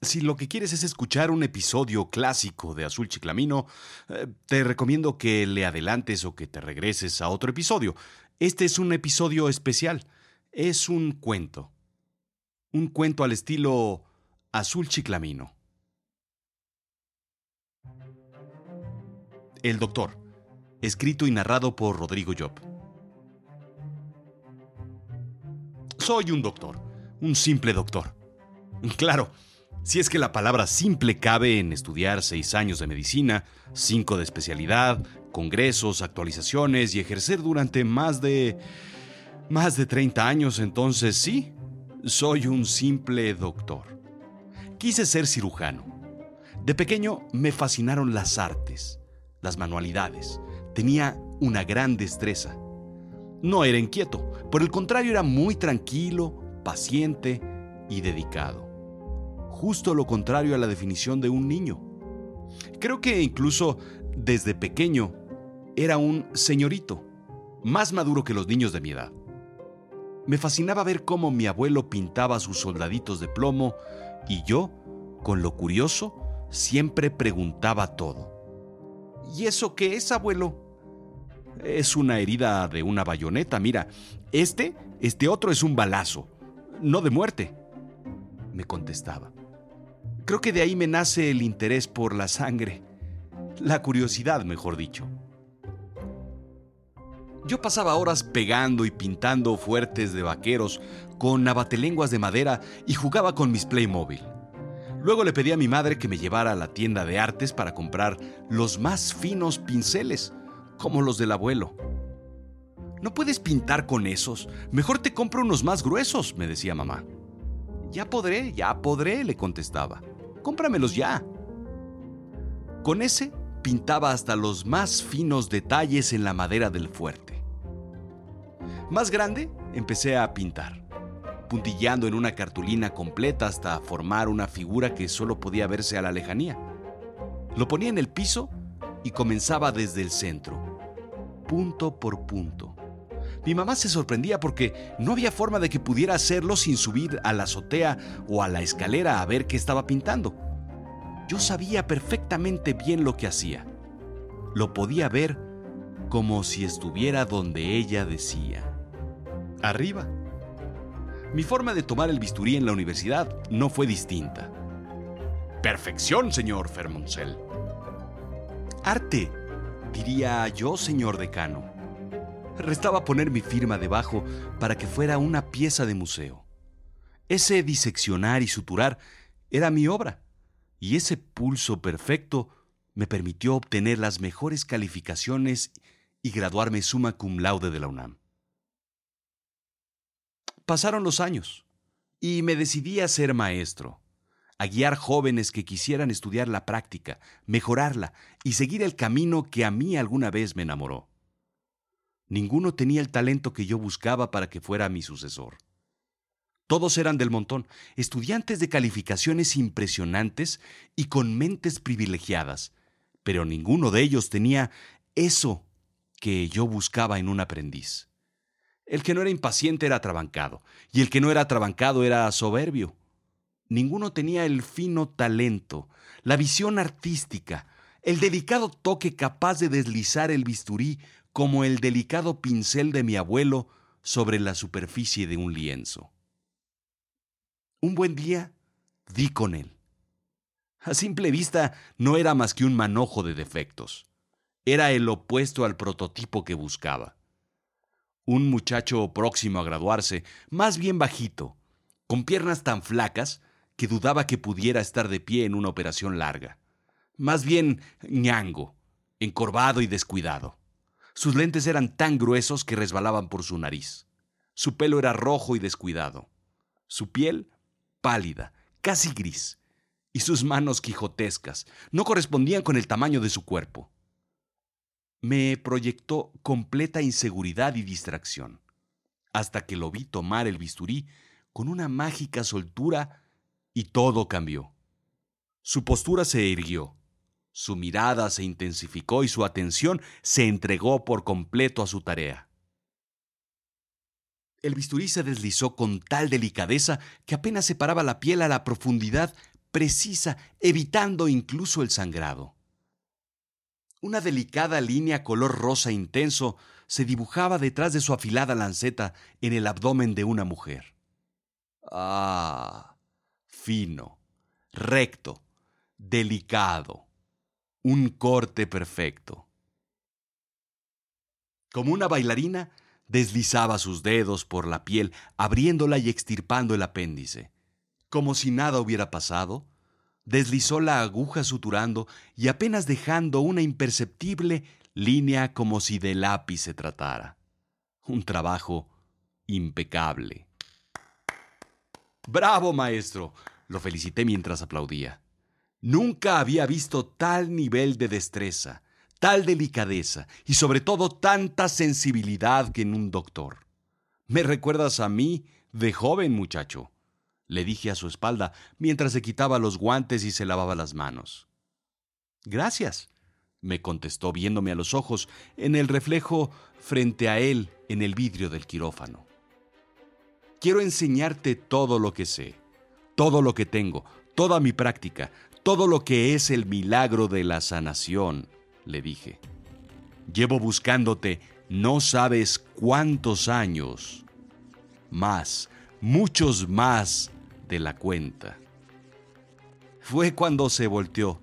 Si lo que quieres es escuchar un episodio clásico de Azul Chiclamino, eh, te recomiendo que le adelantes o que te regreses a otro episodio. Este es un episodio especial. Es un cuento. Un cuento al estilo Azul Chiclamino. El Doctor. Escrito y narrado por Rodrigo Job. Soy un doctor. Un simple doctor. Claro, si es que la palabra simple cabe en estudiar seis años de medicina, cinco de especialidad, congresos, actualizaciones y ejercer durante más de... más de 30 años, entonces sí, soy un simple doctor. Quise ser cirujano. De pequeño me fascinaron las artes, las manualidades. Tenía una gran destreza. No era inquieto, por el contrario era muy tranquilo, paciente y dedicado justo lo contrario a la definición de un niño. Creo que incluso desde pequeño era un señorito, más maduro que los niños de mi edad. Me fascinaba ver cómo mi abuelo pintaba sus soldaditos de plomo y yo, con lo curioso, siempre preguntaba todo. ¿Y eso qué es, abuelo? Es una herida de una bayoneta, mira. Este, este otro es un balazo, no de muerte, me contestaba. Creo que de ahí me nace el interés por la sangre, la curiosidad, mejor dicho. Yo pasaba horas pegando y pintando fuertes de vaqueros con navatelenguas de madera y jugaba con mis Playmobil. Luego le pedí a mi madre que me llevara a la tienda de artes para comprar los más finos pinceles, como los del abuelo. No puedes pintar con esos, mejor te compro unos más gruesos, me decía mamá. Ya podré, ya podré, le contestaba cómpramelos ya. Con ese pintaba hasta los más finos detalles en la madera del fuerte. Más grande, empecé a pintar, puntillando en una cartulina completa hasta formar una figura que solo podía verse a la lejanía. Lo ponía en el piso y comenzaba desde el centro, punto por punto. Mi mamá se sorprendía porque no había forma de que pudiera hacerlo sin subir a la azotea o a la escalera a ver qué estaba pintando. Yo sabía perfectamente bien lo que hacía. Lo podía ver como si estuviera donde ella decía. Arriba. Mi forma de tomar el bisturí en la universidad no fue distinta. Perfección, señor Fermoncel. Arte, diría yo, señor decano. Restaba poner mi firma debajo para que fuera una pieza de museo. Ese diseccionar y suturar era mi obra, y ese pulso perfecto me permitió obtener las mejores calificaciones y graduarme summa cum laude de la UNAM. Pasaron los años y me decidí a ser maestro, a guiar jóvenes que quisieran estudiar la práctica, mejorarla y seguir el camino que a mí alguna vez me enamoró. Ninguno tenía el talento que yo buscaba para que fuera mi sucesor. Todos eran del montón, estudiantes de calificaciones impresionantes y con mentes privilegiadas, pero ninguno de ellos tenía eso que yo buscaba en un aprendiz. El que no era impaciente era atrabancado, y el que no era atrabancado era soberbio. Ninguno tenía el fino talento, la visión artística, el delicado toque capaz de deslizar el bisturí como el delicado pincel de mi abuelo sobre la superficie de un lienzo. Un buen día di con él. A simple vista no era más que un manojo de defectos. Era el opuesto al prototipo que buscaba. Un muchacho próximo a graduarse, más bien bajito, con piernas tan flacas que dudaba que pudiera estar de pie en una operación larga. Más bien ñango, encorvado y descuidado. Sus lentes eran tan gruesos que resbalaban por su nariz. Su pelo era rojo y descuidado. Su piel, pálida, casi gris. Y sus manos quijotescas no correspondían con el tamaño de su cuerpo. Me proyectó completa inseguridad y distracción, hasta que lo vi tomar el bisturí con una mágica soltura y todo cambió. Su postura se irguió, su mirada se intensificó y su atención se entregó por completo a su tarea. El bisturí se deslizó con tal delicadeza que apenas separaba la piel a la profundidad precisa, evitando incluso el sangrado. Una delicada línea color rosa intenso se dibujaba detrás de su afilada lanceta en el abdomen de una mujer. Ah, fino, recto, delicado, un corte perfecto. Como una bailarina, deslizaba sus dedos por la piel, abriéndola y extirpando el apéndice. Como si nada hubiera pasado, deslizó la aguja suturando y apenas dejando una imperceptible línea como si de lápiz se tratara. Un trabajo impecable. Bravo, maestro. Lo felicité mientras aplaudía. Nunca había visto tal nivel de destreza, tal delicadeza y sobre todo tanta sensibilidad que en un doctor. Me recuerdas a mí de joven muchacho, le dije a su espalda mientras se quitaba los guantes y se lavaba las manos. Gracias, me contestó viéndome a los ojos en el reflejo frente a él en el vidrio del quirófano. Quiero enseñarte todo lo que sé, todo lo que tengo, toda mi práctica, todo lo que es el milagro de la sanación, le dije. Llevo buscándote no sabes cuántos años. Más, muchos más de la cuenta. Fue cuando se volteó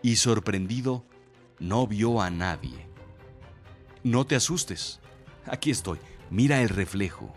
y sorprendido no vio a nadie. No te asustes. Aquí estoy. Mira el reflejo.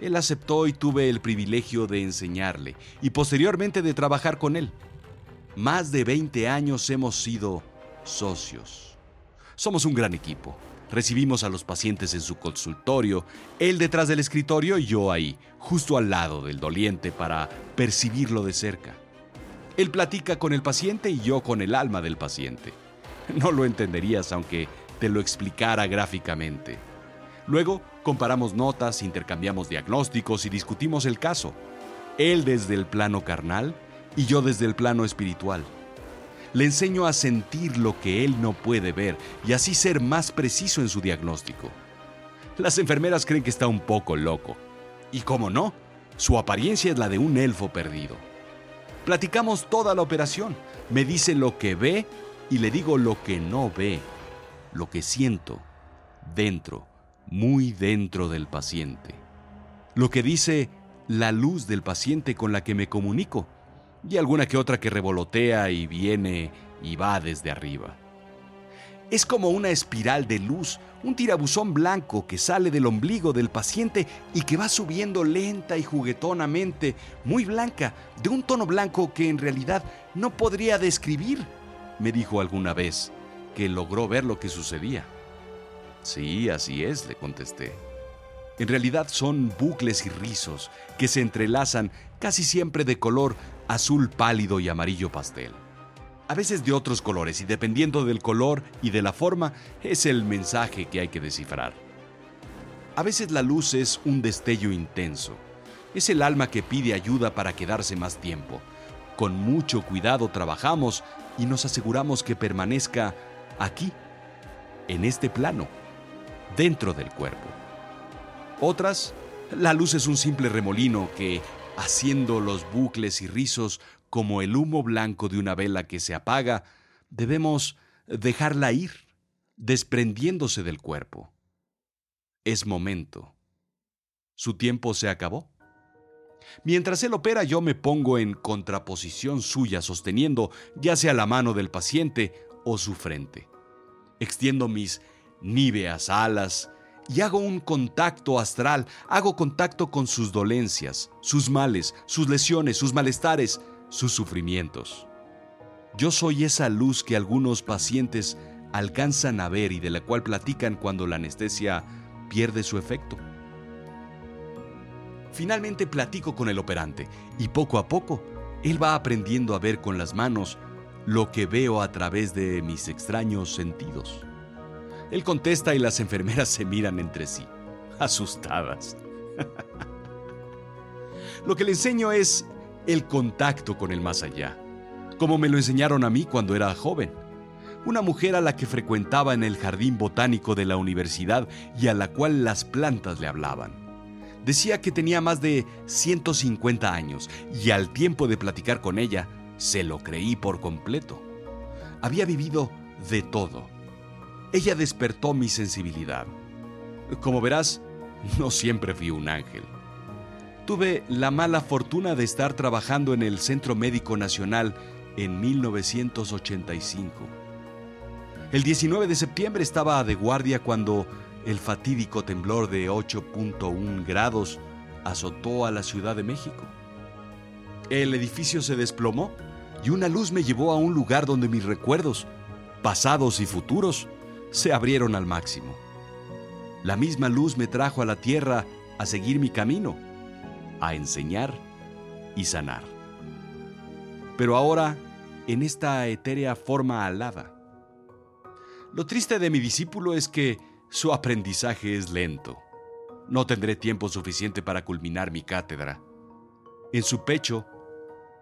Él aceptó y tuve el privilegio de enseñarle y posteriormente de trabajar con él. Más de 20 años hemos sido socios. Somos un gran equipo. Recibimos a los pacientes en su consultorio, él detrás del escritorio y yo ahí, justo al lado del doliente para percibirlo de cerca. Él platica con el paciente y yo con el alma del paciente. No lo entenderías aunque te lo explicara gráficamente. Luego comparamos notas, intercambiamos diagnósticos y discutimos el caso. Él desde el plano carnal y yo desde el plano espiritual. Le enseño a sentir lo que él no puede ver y así ser más preciso en su diagnóstico. Las enfermeras creen que está un poco loco. Y cómo no, su apariencia es la de un elfo perdido. Platicamos toda la operación. Me dice lo que ve y le digo lo que no ve, lo que siento, dentro, muy dentro del paciente. Lo que dice la luz del paciente con la que me comunico y alguna que otra que revolotea y viene y va desde arriba. Es como una espiral de luz, un tirabuzón blanco que sale del ombligo del paciente y que va subiendo lenta y juguetonamente, muy blanca, de un tono blanco que en realidad no podría describir, me dijo alguna vez, que logró ver lo que sucedía. Sí, así es, le contesté. En realidad son bucles y rizos que se entrelazan casi siempre de color azul pálido y amarillo pastel. A veces de otros colores y dependiendo del color y de la forma es el mensaje que hay que descifrar. A veces la luz es un destello intenso. Es el alma que pide ayuda para quedarse más tiempo. Con mucho cuidado trabajamos y nos aseguramos que permanezca aquí, en este plano, dentro del cuerpo. Otras, la luz es un simple remolino que haciendo los bucles y rizos como el humo blanco de una vela que se apaga, debemos dejarla ir, desprendiéndose del cuerpo. Es momento. Su tiempo se acabó. Mientras él opera yo me pongo en contraposición suya sosteniendo ya sea la mano del paciente o su frente. Extiendo mis níveas alas y hago un contacto astral, hago contacto con sus dolencias, sus males, sus lesiones, sus malestares, sus sufrimientos. Yo soy esa luz que algunos pacientes alcanzan a ver y de la cual platican cuando la anestesia pierde su efecto. Finalmente platico con el operante y poco a poco él va aprendiendo a ver con las manos lo que veo a través de mis extraños sentidos. Él contesta y las enfermeras se miran entre sí, asustadas. Lo que le enseño es el contacto con el más allá, como me lo enseñaron a mí cuando era joven. Una mujer a la que frecuentaba en el jardín botánico de la universidad y a la cual las plantas le hablaban. Decía que tenía más de 150 años y al tiempo de platicar con ella, se lo creí por completo. Había vivido de todo. Ella despertó mi sensibilidad. Como verás, no siempre fui un ángel. Tuve la mala fortuna de estar trabajando en el Centro Médico Nacional en 1985. El 19 de septiembre estaba de guardia cuando el fatídico temblor de 8.1 grados azotó a la Ciudad de México. El edificio se desplomó y una luz me llevó a un lugar donde mis recuerdos, pasados y futuros, se abrieron al máximo. La misma luz me trajo a la tierra a seguir mi camino, a enseñar y sanar. Pero ahora, en esta etérea forma alada. Lo triste de mi discípulo es que su aprendizaje es lento. No tendré tiempo suficiente para culminar mi cátedra. En su pecho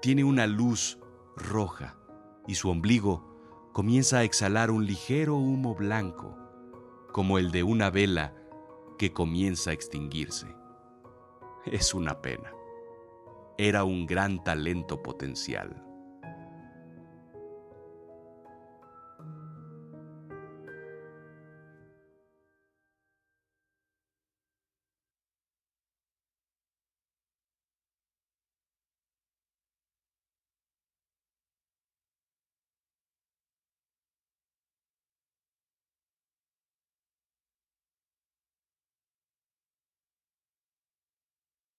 tiene una luz roja y su ombligo comienza a exhalar un ligero humo blanco, como el de una vela que comienza a extinguirse. Es una pena. Era un gran talento potencial.